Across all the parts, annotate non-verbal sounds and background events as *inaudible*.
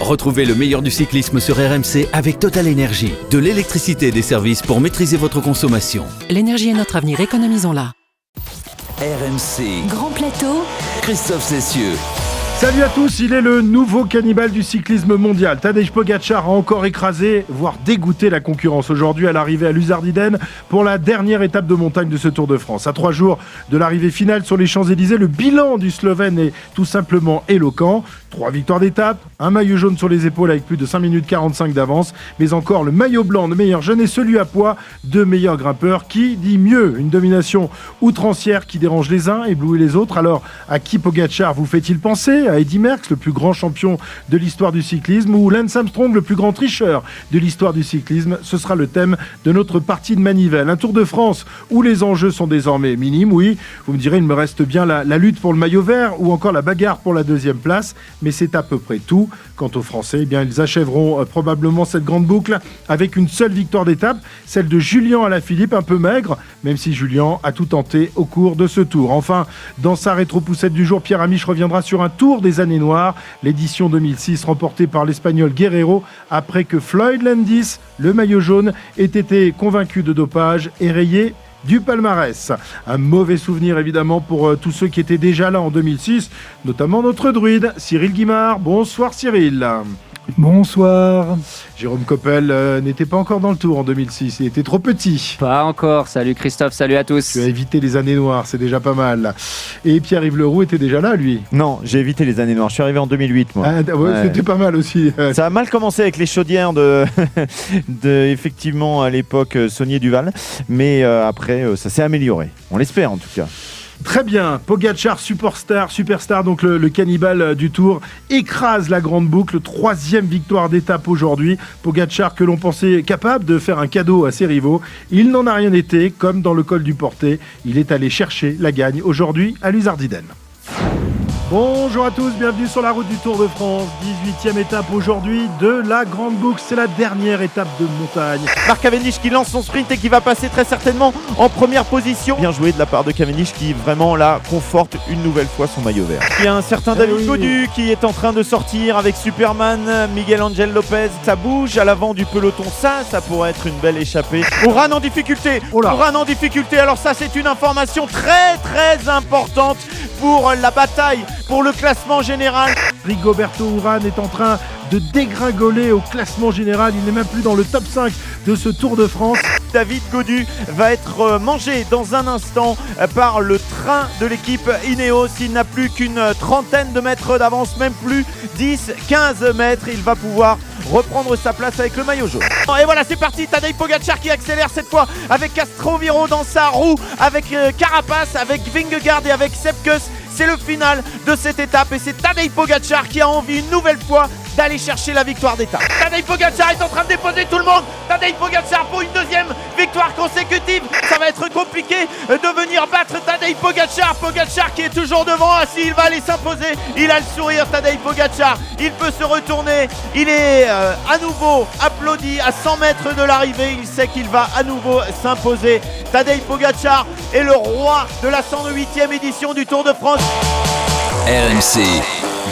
Retrouvez le meilleur du cyclisme sur RMC avec Total Énergie. De l'électricité et des services pour maîtriser votre consommation. L'énergie est notre avenir, économisons-la. RMC. Grand plateau. Christophe Cessieux. Salut à tous, il est le nouveau cannibale du cyclisme mondial. Tadej Pogacar a encore écrasé, voire dégoûté la concurrence aujourd'hui à l'arrivée à Luzardiden pour la dernière étape de montagne de ce Tour de France. À trois jours de l'arrivée finale sur les Champs-Élysées, le bilan du Slovène est tout simplement éloquent. Trois victoires d'étape, un maillot jaune sur les épaules avec plus de 5 minutes 45 d'avance, mais encore le maillot blanc de meilleur jeune et celui à poids de meilleur grimpeur. Qui dit mieux? Une domination outrancière qui dérange les uns, éblouit les autres. Alors, à qui Pogacar vous fait-il penser? À Eddy Merckx, le plus grand champion de l'histoire du cyclisme, ou Lance Armstrong, le plus grand tricheur de l'histoire du cyclisme? Ce sera le thème de notre partie de manivelle. Un Tour de France où les enjeux sont désormais minimes, oui. Vous me direz, il me reste bien la, la lutte pour le maillot vert ou encore la bagarre pour la deuxième place mais c'est à peu près tout. Quant aux Français, eh ils achèveront euh, probablement cette grande boucle avec une seule victoire d'étape, celle de Julien Alaphilippe, un peu maigre, même si Julien a tout tenté au cours de ce tour. Enfin, dans sa rétro-poussette du jour, Pierre Amiche reviendra sur un tour des années noires, l'édition 2006 remportée par l'Espagnol Guerrero, après que Floyd Landis, le maillot jaune, ait été convaincu de dopage et rayé du palmarès. Un mauvais souvenir évidemment pour euh, tous ceux qui étaient déjà là en 2006, notamment notre druide Cyril Guimard. Bonsoir Cyril. Bonsoir. Jérôme Coppel euh, n'était pas encore dans le tour en 2006, il était trop petit. Pas encore. Salut Christophe, salut à tous. Tu as évité les années noires, c'est déjà pas mal. Et Pierre-Yves Leroux était déjà là, lui? Non, j'ai évité les années noires. Je suis arrivé en 2008, moi. Ah, ouais, Ouais. C'était pas mal aussi. *laughs* Ça a mal commencé avec les chaudières de, *laughs* de effectivement à l'époque euh, Saunier Duval, mais euh, après euh, ça s'est amélioré. On l'espère en tout cas. Très bien, Pogacar, superstar, superstar, donc le, le cannibale euh, du Tour, écrase la grande boucle, troisième victoire d'étape aujourd'hui. Pogacar que l'on pensait capable de faire un cadeau à ses rivaux, il n'en a rien été, comme dans le col du Portet, il est allé chercher la gagne aujourd'hui à Luzardiden. Bonjour à tous, bienvenue sur la route du Tour de France, 18e étape aujourd'hui de la Grande Boucle, c'est la dernière étape de montagne. Marc Cavendish qui lance son sprint et qui va passer très certainement en première position. Bien joué de la part de Cavendish qui vraiment là conforte une nouvelle fois son maillot vert. Il y a un certain David oui. Godu qui est en train de sortir avec Superman, Miguel Angel Lopez. Ça bouge à l'avant du peloton. Ça, ça pourrait être une belle échappée. Oran en difficulté. Oh. Oran en difficulté. Alors ça, c'est une information très très importante pour la bataille, pour le classement général. Rigoberto Urán est en train de dégringoler au classement général, il n'est même plus dans le top 5 de ce Tour de France. David Godu va être euh, mangé dans un instant euh, par le train de l'équipe Ineos. Il n'a plus qu'une euh, trentaine de mètres d'avance, même plus 10, 15 mètres. Il va pouvoir reprendre sa place avec le maillot jaune. Et voilà, c'est parti. Tadej Pogacar qui accélère cette fois avec Castroviro dans sa roue, avec Carapace, avec Vingegaard et avec Sepkus. C'est le final de cette étape et c'est Tadej Pogacar qui a envie une nouvelle fois d'aller chercher la victoire d'étape. Tadej Pogacar est en train de déposer tout le monde. Tadej Pogacar pour une deuxième victoire consécutive. Ça va être compliqué de venir battre Tadej Pogacar. Pogacar qui est toujours devant. Ah, si, il va aller s'imposer. Il a le sourire, Tadej Pogacar. Il peut se retourner. Il est euh, à nouveau applaudi à 100 mètres de l'arrivée. Il sait qu'il va à nouveau s'imposer. Tadej Pogacar est le roi de la 108e édition du Tour de France. RMC.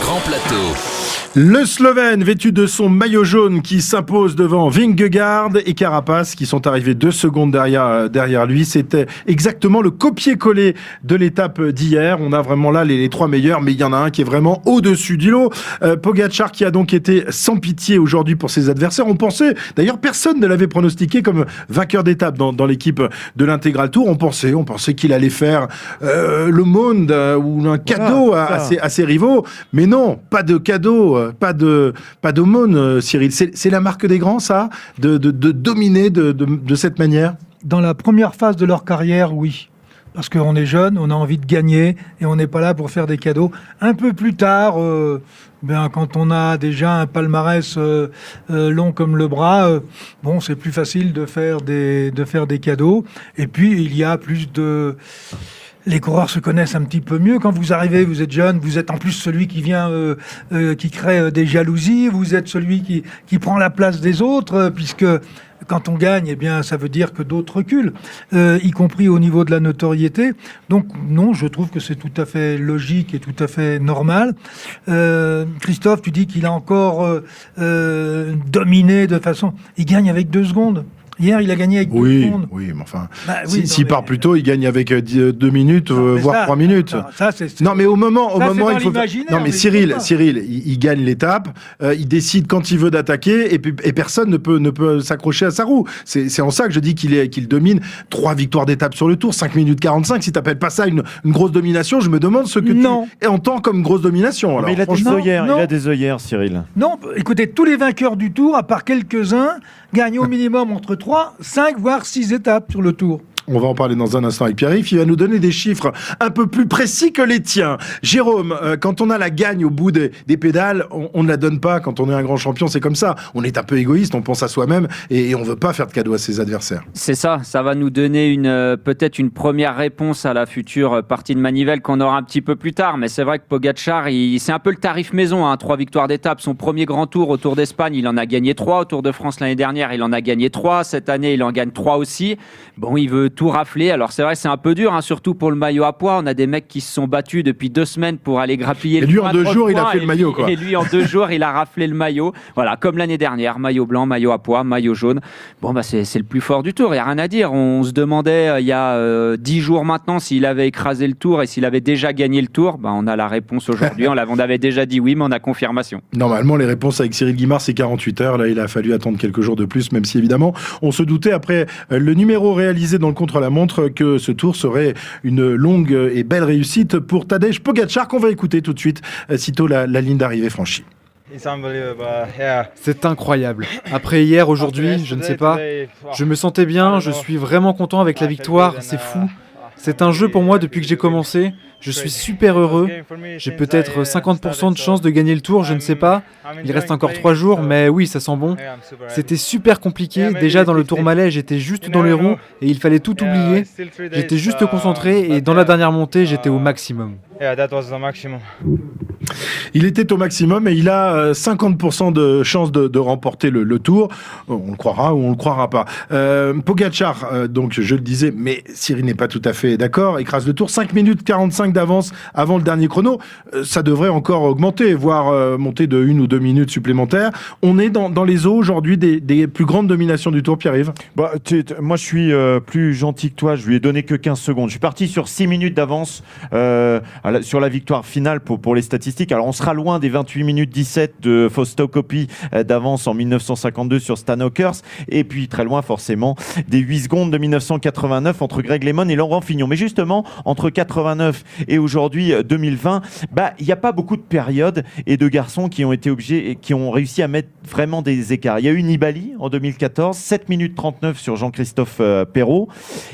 Grand plateau. Le Slovène, vêtu de son maillot jaune, qui s'impose devant Vingegaard et Carapace, qui sont arrivés deux secondes derrière, euh, derrière lui. C'était exactement le copier-coller de l'étape d'hier. On a vraiment là les, les trois meilleurs, mais il y en a un qui est vraiment au-dessus du lot. Euh, Pogacar, qui a donc été sans pitié aujourd'hui pour ses adversaires. On pensait, d'ailleurs, personne ne l'avait pronostiqué comme vainqueur d'étape dans, dans l'équipe de l'intégral tour. On pensait, on pensait qu'il allait faire euh, le monde euh, ou un cadeau à, ses, à ses rivaux. Mais non, pas de cadeau, euh, pas de pas d'aumône, euh, Cyril. C'est la marque des grands, ça, de, dominer de, de, cette manière? Dans la première phase de leur carrière, oui. Parce qu'on est jeune, on a envie de gagner et on n'est pas là pour faire des cadeaux. Un peu plus tard, euh, ben, quand on a déjà un palmarès long comme le bras, bon, c'est plus facile de faire des de faire des cadeaux. Et puis il y a plus de les coureurs se connaissent un petit peu mieux. Quand vous arrivez, vous êtes jeune, vous êtes en plus celui qui vient, euh, euh, qui crée euh, des jalousies, vous êtes celui qui, prend la place des autres, puisque quand on gagne, eh ça veut dire que d'autres reculent, y compris au niveau de la notoriété. Donc, non, je trouve que c'est tout à fait logique et tout à fait normal. Christophe, tu dis qu'il a encore dominé de façon. Il gagne avec deux secondes. Hier, il a gagné avec deux Oui, secondes. oui, mais enfin, Bah oui, s'il part plus tôt, il gagne avec euh, euh, deux minutes, Non, euh, voire ça, trois minutes. ça, Non, mais au moment, au Ça, moment, dans il faut. Non, mais mais Cyril. Cyril, il, il gagne l'étape, euh, il décide quand il veut d'attaquer, et, puis- et personne ne peut, ne peut s'accrocher à sa roue. C'est c'est en ça que je dis qu'il est- qu'il domine. Trois victoires d'étape sur le tour, 5 minutes 45. Si t'appelles pas ça une, une grosse domination, je me demande ce que Non. tu entends comme grosse domination. Alors, Mais il a des œillères, il non. a des œillères, Cyril. Non, écoutez, tous les vainqueurs du tour, à part quelques-uns, gagnent au *laughs* minimum entre 3, 5, voire 6 étapes sur le tour. On va en parler dans un instant avec Pierre-Yves. Il va nous donner des chiffres un peu plus précis que les tiens. Jérôme, euh, quand on a la gagne au bout des, des pédales, on, ne la donne pas. Quand on est un grand champion, c'est comme ça. On est un peu égoïste, on pense à soi-même et, et on veut pas faire de cadeau à ses adversaires. C'est ça, ça va nous donner euh, peut-être une première réponse à la future euh, partie de Manivelle qu'on aura un petit peu plus tard. Mais c'est vrai que Pogacar, c'est un peu le tarif maison, hein, trois victoires d'étape. Son premier grand tour au Tour d'Espagne, il en a gagné trois. Au Tour de France l'année dernière, il en a gagné trois. Cette année, il en gagne trois aussi. Bon, il veut tout rafler. Alors c'est vrai, c'est un peu dur, hein, surtout pour le maillot à poids. On a des mecs qui se sont battus depuis deux semaines pour aller grappiller Et le lui, en deux de jours, il a fait le maillot, quoi. Et lui, en deux *laughs* jours, il a raflé le maillot. Voilà, comme l'année dernière, maillot blanc, maillot à pois, maillot jaune. Bon, bah, c'est le plus fort du tour, il n'y a rien à dire. On se demandait euh, il y a euh, dix jours maintenant s'il avait écrasé le tour et s'il avait déjà gagné le tour. Bah, on a la réponse aujourd'hui. *laughs* on, avait déjà dit oui, mais on a confirmation. Normalement, les réponses avec Cyril Guimard, c'est 48 heures. Là, il a fallu attendre quelques jours de plus, même si évidemment, on se doutait après euh, le numéro réalisé dans le contre-la-montre que ce tour serait une longue et belle réussite pour Tadej Pogacar qu'on va écouter tout de suite, euh, sitôt la, la ligne d'arrivée franchie. It's unbelievable. Yeah. C'est incroyable. Après hier, aujourd'hui, je ne sais pas. Je me sentais bien, je suis vraiment content avec la victoire, c'est fou. C'est un jeu pour moi depuis que j'ai commencé. Je suis super heureux. J'ai peut-être 50% de chance de gagner le tour, je ne sais pas. Il reste encore 3 jours, mais oui, ça sent bon. C'était super compliqué. Déjà dans le tour malais, j'étais juste dans les roues et il fallait tout oublier. J'étais juste concentré et dans la dernière montée, j'étais au maximum. Yeah, that was the maximum. Il était au maximum et il a euh, 50% de chance de, de remporter le, le tour. On le croira ou on le croira pas. Euh, Pogacar, euh, donc je le disais, mais Cyril n'est pas tout à fait d'accord, écrase le tour. 5 minutes 45 d'avance avant le dernier chrono. Euh, ça devrait encore augmenter, voire euh, monter de une ou deux minutes supplémentaires. On est dans, dans les eaux aujourd'hui des, des plus grandes dominations du tour, Pierre-Yves? Bah, moi, je suis euh, plus gentil que toi. Je lui ai donné que 15 secondes. Je suis parti sur 6 minutes d'avance euh, la- sur la victoire finale pour, les statistiques. Alors, on sera loin des 28 minutes 17 de Fausto Coppi euh, d'avance en 1952 sur Stan Hawkers. Et puis, très loin, forcément, des 8 secondes de 1989 entre Greg Lemon et Laurent Fignon. Mais justement, entre 89 et aujourd'hui, euh, 2020, bah, il n'y a pas beaucoup de périodes et de garçons qui ont été obligés et qui ont réussi à mettre vraiment des écarts. Il y a eu Nibali en 2014, 7 minutes 39 sur Jean-Christophe euh, Perrault.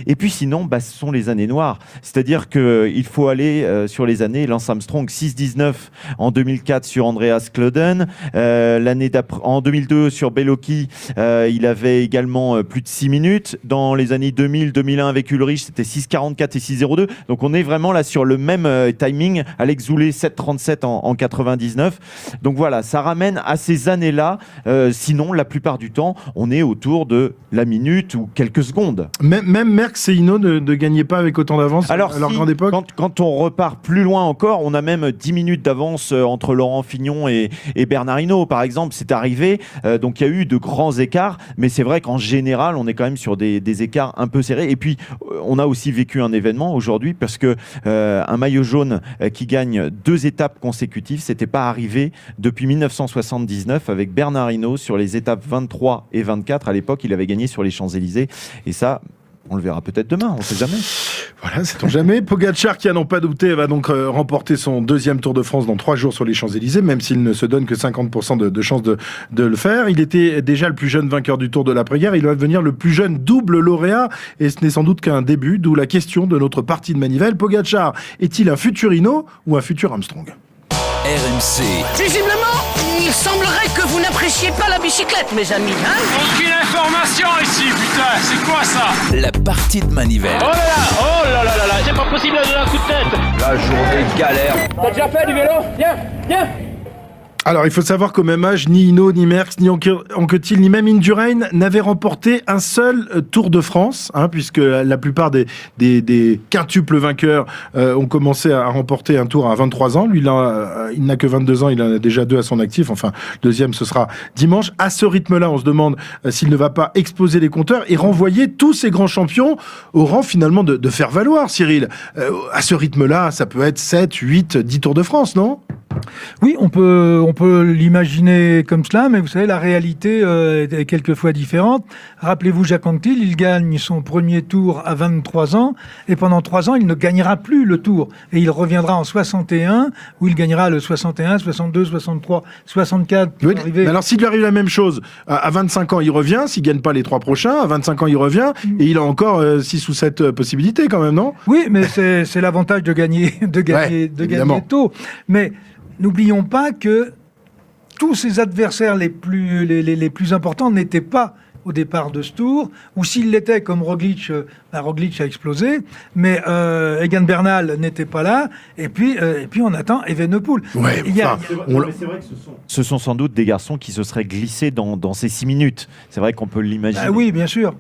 Et puis sinon, bah, ce sont les années noires. C'est-à-dire qu'il faut aller euh, sur les années. Lance Armstrong, 6-19 en 2004 sur Andreas Klöden. Euh, L'année d'après, en 2002 sur Bellocchi, euh, il avait également euh, plus de 6 minutes. Dans les années 2000-2001 avec Ulrich, c'était 6-44 et 6-02. Donc on est vraiment là sur le même euh, timing. Alex Zoulet, 7-37 en, en 99. Donc voilà, ça ramène à ces années-là. Euh, sinon, la plupart du temps, on est autour de la minute ou quelques secondes. Même, même Merckx et Hinault ne, ne gagnaient pas avec autant d'avance à leur si, grande époque. Quand, quand on repart plus loin encore, on a même 10 minutes d'avance euh, entre Laurent Fignon et, Bernard Hinault, par exemple. C'est arrivé. Euh, donc il y a eu de grands écarts, mais c'est vrai qu'en général, on est quand même sur des, écarts un peu serrés. Et puis, euh, on a aussi vécu un événement aujourd'hui parce que un maillot jaune qui gagne deux étapes consécutives, c'était pas arrivé depuis 1979 avec Bernard Hinault sur les étapes 23 et 24. À l'époque, il avait gagné sur les Champs-Élysées. Et ça, on le verra peut-être demain, on sait jamais. Voilà, sait-on jamais. *laughs* Pogacar, qui à n'en pas douter, va donc euh, remporter son deuxième Tour de France dans trois jours sur les Champs-Élysées, même s'il ne se donne que 50% de, de chances de, de le faire. Il était déjà le plus jeune vainqueur du Tour de l'après-guerre. Il va devenir le plus jeune double lauréat, et ce n'est sans doute qu'un début, d'où la question de notre partie de manivelle. Pogacar est-il un futur Hino ou un futur Armstrong? RMC, Visiblement, il semblerait que vous n'appréciez pas la bicyclette, mes amis. Hein Aucune information ici, putain, c'est quoi ça la partie de manivelle. Oh là là, oh là là là là, c'est pas possible de donner un coup de tête La journée galère. T'as déjà fait du vélo Viens, viens Alors, il faut savoir qu'au même âge, ni Hino, ni Merckx, ni Anquetil, ni même Indurain n'avaient remporté un seul euh, Tour de France, hein, puisque la plupart des, des, quintuples vainqueurs euh, ont commencé à remporter un tour à 23 ans. Lui, là, euh, il n'a que 22 ans, il en a déjà deux à son actif. Enfin, deuxième, ce sera dimanche. À ce rythme-là, on se demande s'il ne va pas exploser les compteurs et renvoyer tous ces grands champions au rang finalement de, faire valoir, Cyril. à ce rythme-là, ça peut être 7, 8, 10 Tours de France, non? Oui, on peut, on peut l'imaginer comme cela, mais vous savez, la réalité euh, est quelquefois différente. Rappelez-vous Jacques Anquetil, il gagne son premier tour à 23 ans, et pendant 3 ans, il ne gagnera plus le tour. Et il reviendra en 61, où il gagnera le 61, 62, 63, 64. Oui, mais alors s'il lui arrive la même chose, à 25 ans, il revient, s'il gagne pas les trois prochains, à 25 ans, il revient, mm. et il a encore 6 euh, ou 7 euh, possibilités quand même, non? Oui, mais c'est l'avantage de gagner, de gagner, de gagner tôt. Mais n'oublions pas que tous ses adversaires les plus, les, plus importants n'étaient pas au départ de ce tour, ou s'il l'était comme Roglic, euh, bah, Roglic a explosé, mais euh, Egan Bernal n'était pas là, et puis, euh, et puis on attend Evenepoel. Ouais, ce, sont... sans doute des garçons qui se seraient glissés dans, ces six minutes. C'est vrai qu'on peut l'imaginer. Ah oui, bien sûr.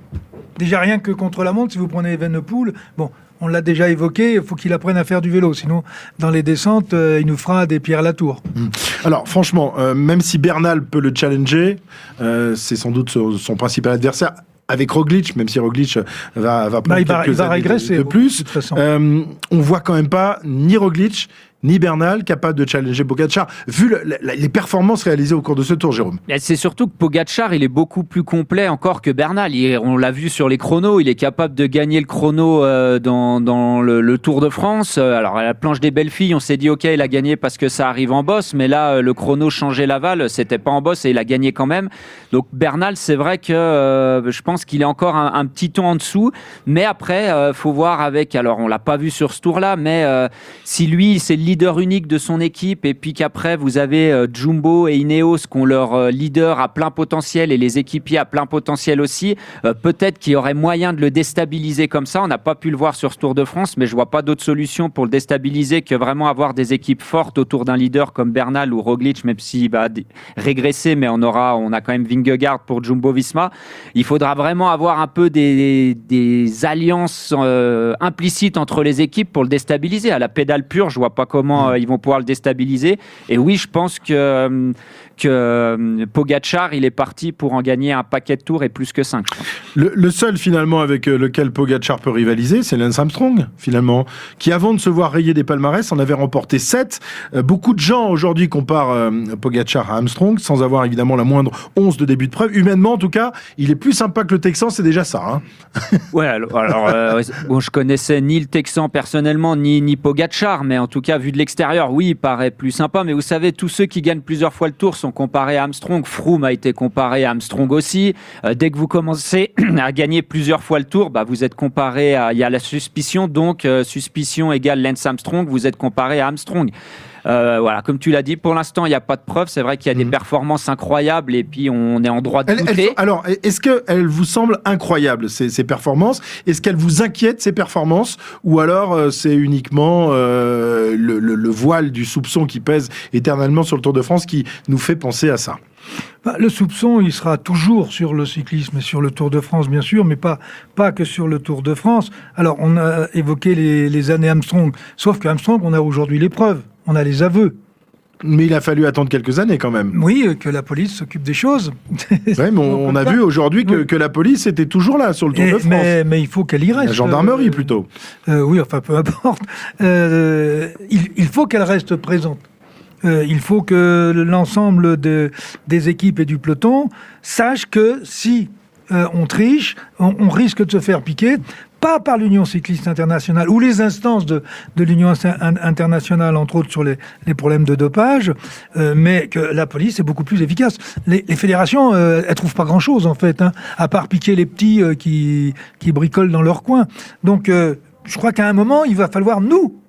Déjà rien que contre la montre, si vous prenez Evenepoel, bon, on l'a déjà évoqué, il faut qu'il apprenne à faire du vélo. Sinon, dans les descentes, euh, il nous fera des pierres à la tour. Hmm. Alors, franchement, euh, même si Bernal peut le challenger, euh, c'est sans doute son, principal adversaire avec Roglic, même si Roglic va, va prendre bah, il va, régresser de, plus, on voit quand même pas ni Roglic ni Bernal capable de challenger Pogacar, vu les performances réalisées au cours de ce tour, Jérôme. C'est surtout que Pogacar, il est beaucoup plus complet encore que Bernal. on l'a vu sur les chronos, il est capable de gagner le chrono euh, dans, le, Tour de France. Euh, alors, à la planche des belles filles, on s'est dit, OK, il a gagné parce que ça arrive en bosse, mais là, euh, le chrono changeait l'aval, c'était pas en bosse et il a gagné quand même. Donc, Bernal, c'est vrai que je pense qu'il est encore un, petit ton en dessous, mais après, faut voir avec, alors on l'a pas vu sur ce tour-là, mais si lui, c'est leader unique de son équipe et puis qu'après vous avez euh, Jumbo et Ineos qui ont leur euh, leader à plein potentiel et les équipiers à plein potentiel aussi, euh, peut-être qu'il y aurait moyen de le déstabiliser comme ça. On n'a pas pu le voir sur ce Tour de France, mais je vois pas d'autre solution pour le déstabiliser que vraiment avoir des équipes fortes autour d'un leader comme Bernal ou Roglic, même s'il va régresser, mais on aura, on a quand même Vingegaard pour Jumbo-Visma. Il faudra vraiment avoir un peu des, alliances implicites entre les équipes pour le déstabiliser. À la pédale pure, je vois pas comment euh, ils vont pouvoir le déstabiliser. Et oui, je pense que, euh, que euh, Pogachar, il est parti pour en gagner un paquet de tours et plus que 5. Le, seul finalement avec lequel Pogachar peut rivaliser, c'est Lance Armstrong, finalement, qui avant de se voir rayer des palmarès en avait remporté 7. beaucoup de gens aujourd'hui comparent Pogachar à Armstrong, sans avoir évidemment la moindre once de début de preuve. Humainement, en tout cas, il est plus sympa que le Texan, c'est déjà ça. Hein *laughs* ouais, alors, bon, je connaissais ni le Texan personnellement, ni, ni Pogachar, mais en tout cas, vu de l'extérieur, oui, il paraît plus sympa, mais vous savez, tous ceux qui gagnent plusieurs fois le tour sont comparés à Armstrong. Froome a été comparé à Armstrong aussi. Euh, dès que vous commencez *clears throat* à gagner plusieurs fois le tour, bah, vous êtes comparé à. Il y a la suspicion, donc euh, suspicion égale Lance Armstrong, vous êtes comparé à Armstrong. Euh, voilà, comme tu l'as dit, pour l'instant, il n'y a pas de preuves. C'est vrai qu'il y a des mhm. performances incroyables et puis on est en droit de douter. alors, est-ce qu'elles vous semblent incroyables, ces, ces performances? Est-ce qu'elles vous inquiètent, ces performances? Ou alors, euh, c'est uniquement euh, le, le, voile du soupçon qui pèse éternellement sur le Tour de France qui nous fait penser à ça? Bah, le soupçon, il sera toujours sur le cyclisme et sur le Tour de France, bien sûr, mais pas, pas que sur le Tour de France. Alors, on a évoqué les, les années Armstrong, sauf qu'Armstrong, on a aujourd'hui les preuves on a les aveux. Mais il a fallu attendre quelques années quand même. Oui, que la police s'occupe des choses. *laughs* Oui, mais on, a vu aujourd'hui que, la police était toujours là sur le Tour de France. Mais, il faut qu'elle y reste. La gendarmerie euh, plutôt. Euh, oui, enfin peu importe. *laughs* Euh, il, faut qu'elle reste présente. il faut que l'ensemble des équipes et du peloton sachent que si on triche, on, risque de se faire piquer pas par l'Union cycliste internationale ou les instances de, de l'Union internationale, entre autres sur les, les problèmes de dopage, euh, mais que la police est beaucoup plus efficace. Les, les fédérations, euh, elles trouvent pas grand-chose en fait, hein, à part piquer les petits euh, qui, qui bricolent dans leur coin. Donc, euh, je crois qu'à un moment, il va falloir nous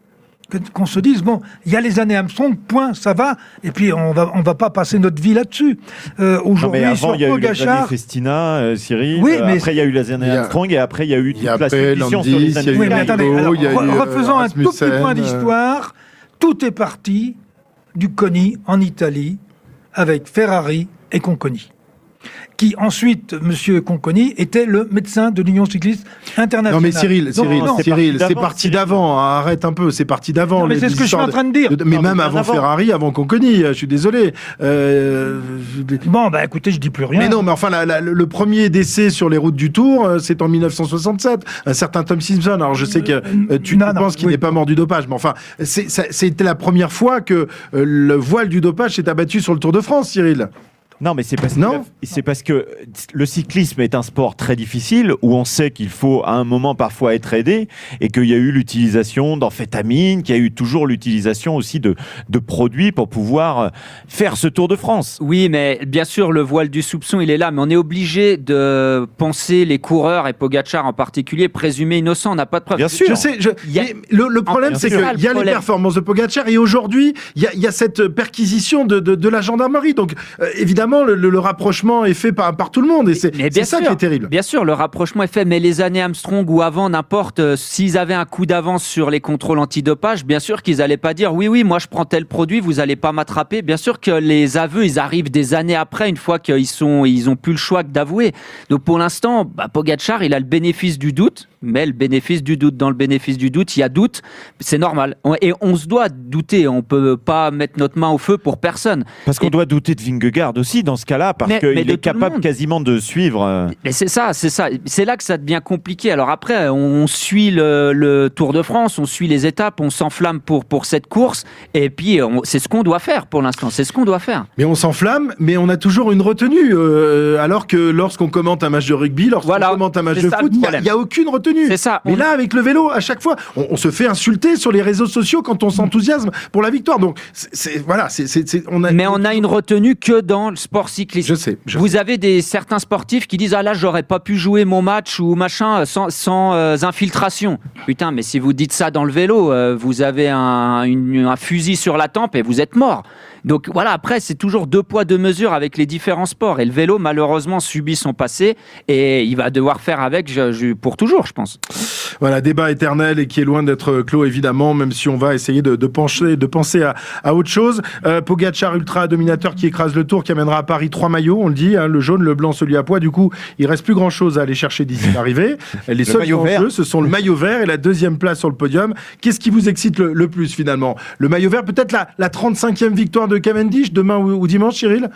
qu'on se dise bon, il y a les années Armstrong, point, ça va, et puis on va on va pas passer notre vie là-dessus. Euh, Aujourd'hui, il y a eu les années Festina, euh, Cyril. Oui, mais après il y a eu les années Armstrong et après il y a eu toute la suspicion sur les années. Oui, mais attendez, refaisons un tout petit point d'histoire. Tout est parti du CONI en Italie avec Ferrari et Conconi qui ensuite, Monsieur Conconi, était le médecin de l'Union cycliste internationale. Non mais Cyril, Cyril, Cyril, c'est parti d'avant. Arrête un peu, c'est parti d'avant. Mais c'est ce que je suis en train de dire. mais même avant Ferrari, avant Conconi, je suis désolé. Euh... Bon, bah écoutez, je dis plus rien. Mais non, mais enfin, le premier décès sur les routes du Tour, euh, c'est en 1967. Un certain Tom Simpson. Alors je sais que euh, tu, penses qu'il n'est pas mort du dopage, mais enfin, c'était la première fois que euh, le voile du dopage s'est abattu sur le Tour de France, Cyril. Non, mais c'est parce, que, c'est parce que le cyclisme est un sport très difficile où on sait qu'il faut à un moment parfois être aidé et qu'il y a eu l'utilisation d'amphétamines, qu'il y a eu toujours l'utilisation aussi de, de produits pour pouvoir faire ce Tour de France. Oui, mais bien sûr, le voile du soupçon, il est là, mais on est obligé de penser les coureurs et Pogachar en particulier présumés innocents. On n'a pas de preuves. Bien sûr. Je sais, le, problème, c'est qu'il y a les performances de Pogachar et aujourd'hui, il y a, cette perquisition de, de, la gendarmerie. Donc, euh, évidemment, le, rapprochement est fait par, par tout le monde. Et c'est ça qui est terrible. Bien sûr, le rapprochement est fait. Mais les années Armstrong ou avant, n'importe, euh, s'ils avaient un coup d'avance sur les contrôles antidopage, bien sûr qu'ils n'allaient pas dire oui, oui, moi je prends tel produit, vous n'allez pas m'attraper. Bien sûr que les aveux, ils arrivent des années après, une fois qu'ils sont, ils ont plus le choix que d'avouer. Donc pour l'instant, bah, Pogachar, il a le bénéfice du doute mais le bénéfice du doute. Dans le bénéfice du doute, il y a doute, c'est normal. Et on se doit douter, on peut pas mettre notre main au feu pour personne. Parce qu'on doit douter de Vingegaard aussi dans ce cas-là, parce qu'il est capable quasiment de suivre. Euh, c'est ça, c'est ça. C'est là que ça devient compliqué. Alors après, on suit le, Tour de France, on suit les étapes, on s'enflamme pour, pour cette course, et puis c'est ce qu'on doit faire pour l'instant. C'est ce qu'on doit faire. Mais on s'enflamme, mais on a toujours une retenue. Euh, alors que lorsqu'on commente un match de rugby, lorsqu'on commente un match de foot, il n'y a, a aucune retenue. C'est ça. Mais là, avec le vélo, à chaque fois, on, se fait insulter sur les réseaux sociaux quand on s'enthousiasme pour la victoire. Donc, c'est voilà, c'est on a. Mais on a une retenue que dans le sport cycliste. Je sais. Vous avez des certains sportifs qui disent ah là j'aurais pas pu jouer mon match ou machin sans, sans euh, infiltration. Putain, mais si vous dites ça dans le vélo, euh, vous avez un, un fusil sur la tempe et vous êtes mort. Donc voilà, après, c'est toujours deux poids, deux mesures avec les différents sports. Et le vélo, malheureusement, subit son passé et il va devoir faire avec pour toujours, je pense. Voilà, débat éternel et qui est loin d'être clos, évidemment, même si on va essayer de, pencher, de penser à, autre chose. Euh, Pogachar, ultra dominateur qui écrase le tour, qui amènera à Paris trois maillots, on le dit, hein, le jaune, le blanc, celui à poids. Du coup, il reste plus grand chose à aller chercher d'ici *laughs* l'arrivée. Les seuls enjeux, ce sont le maillot vert et la deuxième place sur le podium. Qu'est-ce qui vous excite le, plus finalement? Le maillot vert, peut-être la, la 35e victoire de Cavendish demain ou, dimanche, Cyril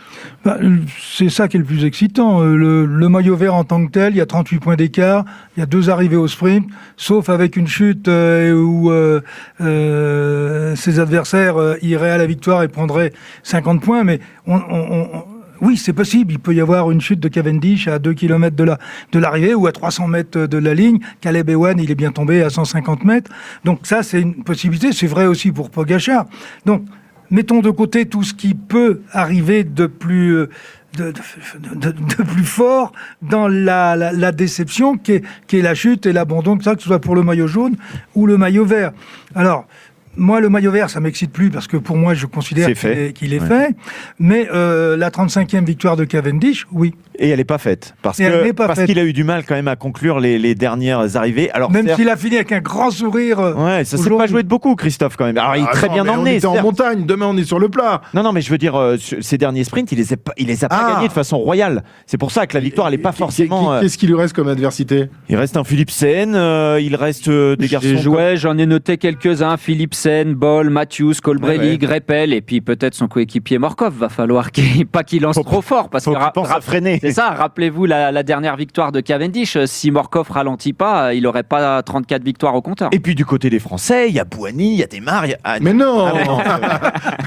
bah, C'est ça qui est le plus excitant. Euh, le, maillot vert en tant que tel, il y a 38 points d'écart, il y a deux arrivées au sprint, sauf avec une chute euh, où euh, ses adversaires iraient à la victoire et prendraient 50 points, mais oui, c'est possible. Il peut y avoir une chute de Cavendish à 2 km de la de l'arrivée ou à 300 mètres de la ligne. Caleb Ewan, il est bien tombé à 150 mètres. Donc ça, c'est une possibilité. C'est vrai aussi pour Pogachar. Donc mettons de côté tout ce qui peut arriver de plus, euh, de, plus fort dans la, déception qui est, qui est, la chute et l'abandon, que, ça, que ce soit pour le maillot jaune ou le maillot vert. Alors, moi, le maillot vert, ça m'excite plus parce que pour moi, je considère qu'il est, fait. Mais euh, la 35e victoire de Cavendish, oui. Et elle n'est pas faite parce qu'il a eu du mal quand même à conclure les, dernières arrivées. Alors même s'il a fini avec un grand sourire. Euh, ouais, ça s'est pas joué de beaucoup, Christophe quand même. Alors il est ah très bien emmené. On était en montagne. Demain, on est sur le plat. Non, non, mais je veux dire, euh, ces derniers sprints, il les a pas, il les a pas ah. gagnés de façon royale. C'est pour ça que la victoire, elle n'est pas forcément. Qu'est-ce qu'il lui reste comme adversité? Il reste un Philippe Sen. il reste des garçons. Ouais, j'en ai noté quelques-uns. Philippe Sen, Boll, Matthews, Colbrelli, Greppel et puis peut-être son coéquipier Morkov. Va falloir qu'il pas qu'il lance trop fort parce que freiner. C'est ça. Rappelez-vous la, dernière victoire de Cavendish. Si Morkov ralentit pas, il aurait pas 34 victoires au compteur. Et puis du côté des Français, il y a Bouani, il y a Desmar. Mais non, ah,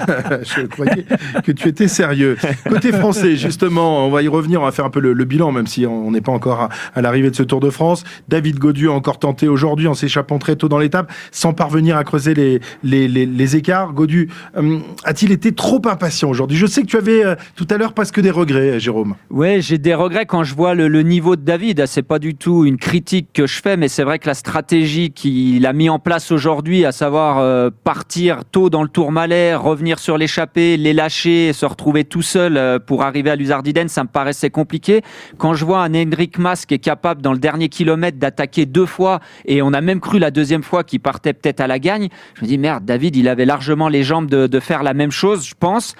*laughs* Je croyais que tu étais sérieux. Côté français, justement, on va y revenir. On va faire un peu le, bilan, même si on n'est pas encore à, l'arrivée de ce Tour de France. David Gaudu a encore tenté aujourd'hui en s'échappant très tôt dans l'étape, sans parvenir à creuser les, les, écarts. Gaudu euh, a-t-il été trop impatient aujourd'hui? Je sais que tu avais euh, tout à l'heure presque des regrets, Jérôme. Ouais, j'ai des regrets quand je vois le, niveau de David, c'est pas du tout une critique que je fais, mais c'est vrai que la stratégie qu'il a mis en place aujourd'hui, à savoir euh, partir tôt dans le Tourmalet, revenir sur l'échappée, les lâcher, se retrouver tout seul euh, pour arriver à l'Uzardiden, ça me paraissait compliqué. Quand je vois un Hendrik Mas qui est capable dans le dernier kilomètre d'attaquer deux fois, et on a même cru la deuxième fois qu'il partait peut-être à la gagne, je me dis merde, David, il avait largement les jambes de faire la même chose, je pense.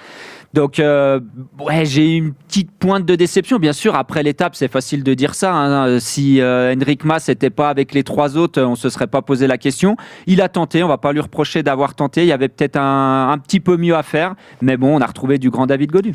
Donc, euh, ouais, j'ai une petite pointe de déception. Bien sûr, après l'étape, c'est facile de dire ça. Hein. Si euh, Henrik Mas n'était pas avec les trois autres, on se serait pas posé la question. Il a tenté, on va pas lui reprocher d'avoir tenté. Il y avait peut-être un, un, petit peu mieux à faire. Mais bon, on a retrouvé du grand David Godu.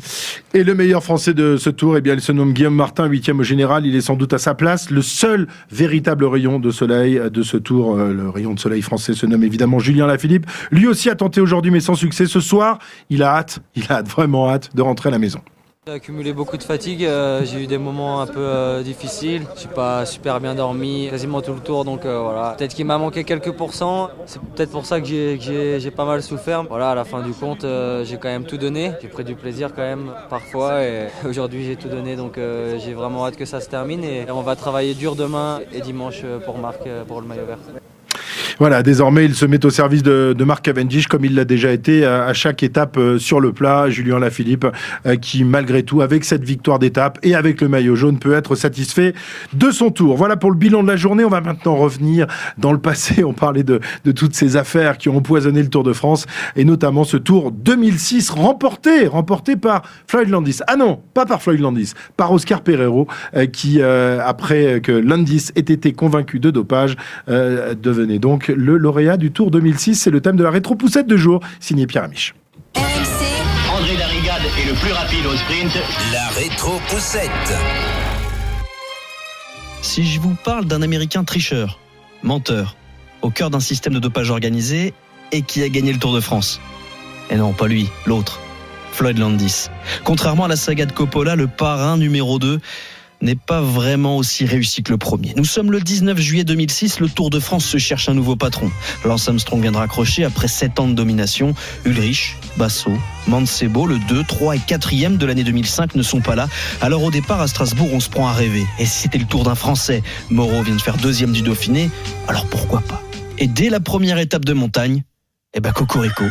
Et le meilleur français de ce tour, eh bien, il se nomme Guillaume Martin, huitième au général. Il est sans doute à sa place. Le seul véritable rayon de soleil de ce tour, euh, le rayon de soleil français, se nomme évidemment Julien Lafilippe. Lui aussi a tenté aujourd'hui, mais sans succès. Ce soir, il a hâte, il a vraiment hâte de rentrer à la maison. J'ai accumulé beaucoup de fatigue, euh, j'ai eu des moments un peu euh, difficiles, je suis pas super bien dormi quasiment tout le tour donc euh, voilà. Peut-être qu'il m'a manqué quelques pourcents, c'est peut-être pour ça que j'ai pas mal souffert. Voilà, à la fin du compte, j'ai quand même tout donné, j'ai pris du plaisir quand même parfois et *laughs* aujourd'hui j'ai tout donné donc j'ai vraiment hâte que ça se termine et on va travailler dur demain et dimanche pour Marc pour le maillot vert. Voilà, désormais, il se met au service de, de Marc Cavendish, comme il l'a déjà été à, chaque étape euh, sur le plat. Julien Lafilippe, euh, qui malgré tout, avec cette victoire d'étape et avec le maillot jaune, peut être satisfait de son tour. Voilà pour le bilan de la journée. On va maintenant revenir dans le passé. On parlait de, de toutes ces affaires qui ont empoisonné le Tour de France, et notamment ce Tour 2006 remporté, remporté par Floyd Landis. Ah non, pas par Floyd Landis, par Oscar Pereiro, euh, qui, après que Landis ait été convaincu de dopage, devenait donc le lauréat du Tour 2006. C'est le thème de la rétro-poussette de jour, signé Pierre Amiche. André Darrigade est le plus rapide au sprint. La rétro-poussette. Si je vous parle d'un Américain tricheur, menteur, au cœur d'un système de dopage organisé et qui a gagné le Tour de France. Et non, pas lui, l'autre, Floyd Landis. Contrairement à la saga de Coppola, le parrain numéro 2 n'est pas vraiment aussi réussi que le premier. Nous sommes le 19 juillet 2006, le Tour de France se cherche un nouveau patron. Lance Armstrong vient de raccrocher après 7 ans de domination. Ulrich, Basso, Mancebo, le 2, 3 et 4e de l'année 2005 ne sont pas là. Alors au départ à Strasbourg, on se prend à rêver. Et si c'était le tour d'un Français Moreau vient de faire deuxième du Dauphiné, alors pourquoi pas? Et dès la première étape de montagne, eh ben Cocorico,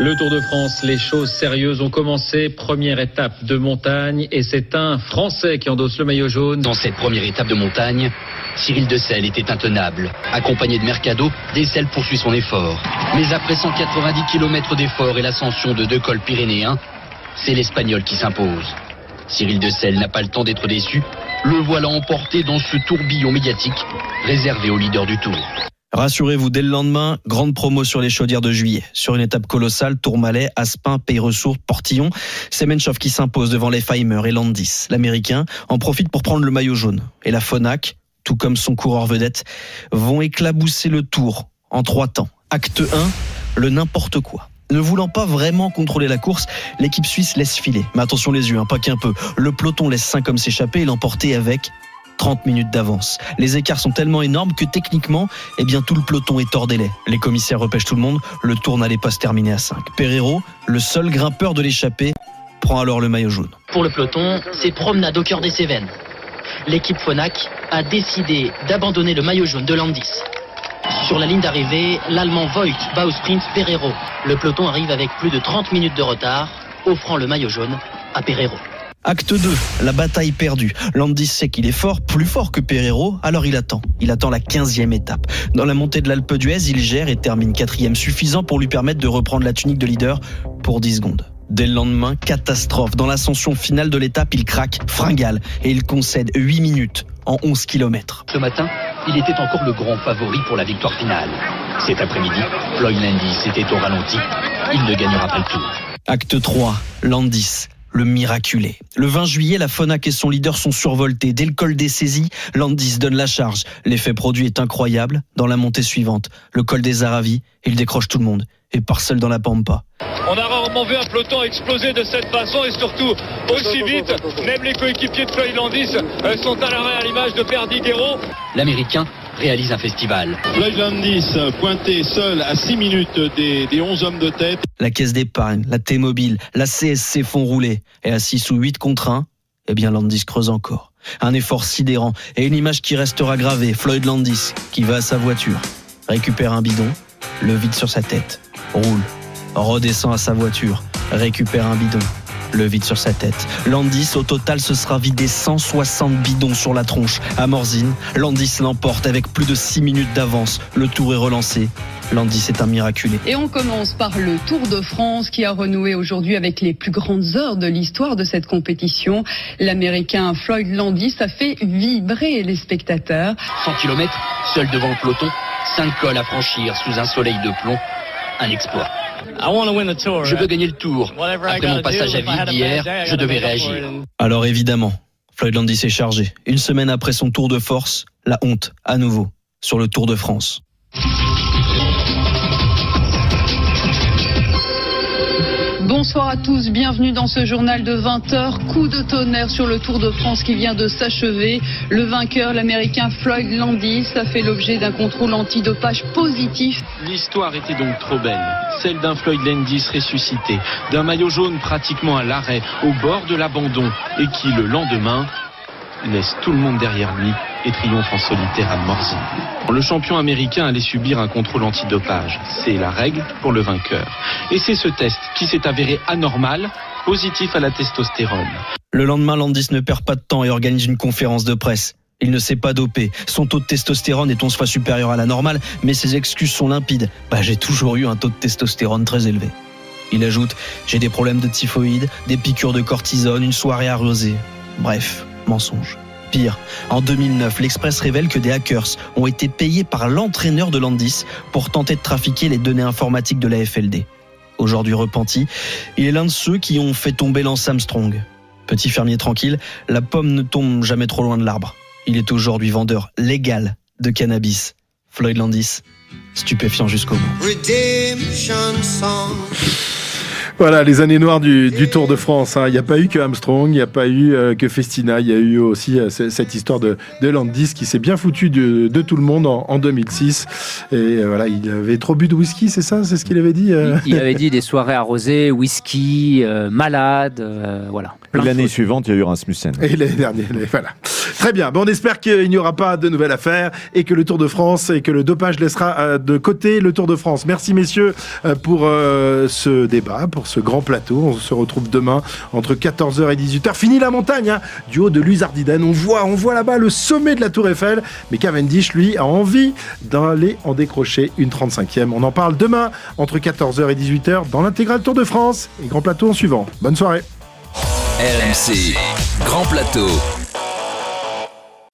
le Tour de France, les choses sérieuses ont commencé. Première étape de montagne et c'est un Français qui endosse le maillot jaune. Dans cette première étape de montagne, Cyril Dessel était intenable. Accompagné de Mercado, Dessel poursuit son effort. Mais après 190 km d'effort et l'ascension de deux cols pyrénéens, c'est l'Espagnol qui s'impose. Cyril Dessel n'a pas le temps d'être déçu. Le voilà emporté dans ce tourbillon médiatique réservé au leader du Tour. Rassurez-vous, dès le lendemain, grande promo sur les chaudières de juillet. Sur une étape colossale, Tourmalet, Aspin, Pays-Ressources, Portillon, c'est Menchov qui s'impose devant les Feimer et Landis. L'Américain en profite pour prendre le maillot jaune. Et la Fonac, tout comme son coureur vedette, vont éclabousser le tour en trois temps. Acte 1, le n'importe quoi. Ne voulant pas vraiment contrôler la course, l'équipe suisse laisse filer. Mais attention les yeux, hein, pas qu'un peu. Le peloton laisse 5 hommes s'échapper et l'emporter avec 30 minutes d'avance. Les écarts sont tellement énormes que techniquement, eh tout le peloton est hors délai. Les commissaires repêchent tout le monde, le tour n'allait pas se terminer à 5. Pereiro, le seul grimpeur de l'échappée, prend alors le maillot jaune. Pour le peloton, c'est promenade au cœur des Cévennes. L'équipe Fonac a décidé d'abandonner le maillot jaune de Landis. Sur la ligne d'arrivée, l'Allemand Voigt bat au sprint Pereiro. Le peloton arrive avec plus de 30 minutes de retard, offrant le maillot jaune à Pereiro. Acte 2, la bataille perdue. Landis sait qu'il est fort, plus fort que Pereiro, alors il attend. Il attend la 15e étape. Dans la montée de l'Alpe d'Huez, il gère et termine quatrième, suffisant pour lui permettre de reprendre la tunique de leader pour 10 secondes. Dès le lendemain, catastrophe. Dans l'ascension finale de l'étape, il craque, fringale, et il concède 8 minutes en 11 km. Ce matin, il était encore le grand favori pour la victoire finale. Cet après-midi, Floyd Landis était au ralenti. Il ne gagnera pas le tour. Acte 3, Landis le miraculé. Le 20 juillet, la Fonac et son leader sont survoltés. Dès le col des saisies, Landis donne la charge. L'effet produit est incroyable. Dans la montée suivante, le col des Aravis, il décroche tout le monde et part seul dans la pampa. On a rarement vu un peloton exploser de cette façon et surtout aussi vite. Même les coéquipiers de Floyd Landis euh, sont à l'arrêt à l'image de Perdiguero. L'Américain réalise un festival. Floyd Landis pointé seul à 6 minutes des, des 11 hommes de tête. La caisse d'épargne, la T-Mobile, la CSC font rouler. Et à 6 ou 8 contre 1, eh bien Landis creuse encore. Un effort sidérant et une image qui restera gravée. Floyd Landis qui va à sa voiture, récupère un bidon, le vide sur sa tête, roule, redescend à sa voiture, récupère un bidon, le vide sur sa tête. Landis, au total, se sera vidé 160 bidons sur la tronche. À Morzine, Landis l'emporte avec plus de 6 minutes d'avance. Le tour est relancé. Landis est un miraculé. Et on commence par le Tour de France qui a renoué aujourd'hui avec les plus grandes heures de l'histoire de cette compétition. L'Américain Floyd Landis a fait vibrer les spectateurs. 100 km, seul devant le peloton, 5 cols à franchir sous un soleil de plomb. Un exploit. Je veux gagner le tour. Après mon passage à vide d'hier, je devais réagir. Alors évidemment, Floyd Landis est chargé. Une semaine après son tour de force, la honte, à nouveau, sur le Tour de France. Bonsoir à tous, bienvenue dans ce journal de 20h. Coup de tonnerre sur le Tour de France qui vient de s'achever. Le vainqueur, l'Américain Floyd Landis, a fait l'objet d'un contrôle antidopage positif. L'histoire était donc trop belle. Celle d'un Floyd Landis ressuscité, d'un maillot jaune pratiquement à l'arrêt, au bord de l'abandon, et qui, le lendemain, laisse tout le monde derrière lui et triomphe en solitaire à Morzine. Le champion américain allait subir un contrôle antidopage. C'est la règle pour le vainqueur. Et c'est ce test qui s'est avéré anormal, positif à la testostérone. Le lendemain, Landis ne perd pas de temps et organise une conférence de presse. Il ne s'est pas dopé. Son taux de testostérone est 11 fois supérieur à la normale, mais ses excuses sont limpides. Bah, j'ai toujours eu un taux de testostérone très élevé. Il ajoute J'ai des problèmes de typhoïde, des piqûres de cortisone, une soirée arrosée. Bref, mensonge. Pire, en 2009, l'Express révèle que des hackers ont été payés par l'entraîneur de Landis pour tenter de trafiquer les données informatiques de la FLD. Aujourd'hui repenti, il est l'un de ceux qui ont fait tomber Lance Armstrong. Petit fermier tranquille, la pomme ne tombe jamais trop loin de l'arbre. Il est aujourd'hui vendeur légal de cannabis. Floyd Landis, stupéfiant jusqu'au bout. Voilà, les années noires du, du Tour de France. hein. Il n'y a pas eu que Armstrong, il n'y a pas eu euh, que Festina, il y a eu aussi euh, cette histoire de, de Landis qui s'est bien foutu de, de tout le monde en, en 2006. Et euh, voilà, il avait trop bu de whisky, c'est ça C'est ce qu'il avait dit euh? Il avait dit des soirées arrosées, whisky, euh, malade, euh, voilà. L'année suivante, il y a eu Rasmussen. Et l'année dernière, voilà. Très bien. Bon, on espère qu'il n'y aura pas de nouvelles affaires et que le Tour de France et que le dopage laissera euh, de côté le Tour de France. Merci messieurs euh, pour euh, ce débat, pour ce grand plateau. On se retrouve demain entre 14h et 18h. Fini la montagne, hein, du haut de l'Uzardiden. On voit, on voit là-bas le sommet de la Tour Eiffel. Mais Cavendish, lui, a envie d'aller en décrocher une 35e. On en parle demain entre 14h et 18h dans l'intégral Tour de France et grand plateau en suivant. Bonne soirée. RMC, Grand Plateau.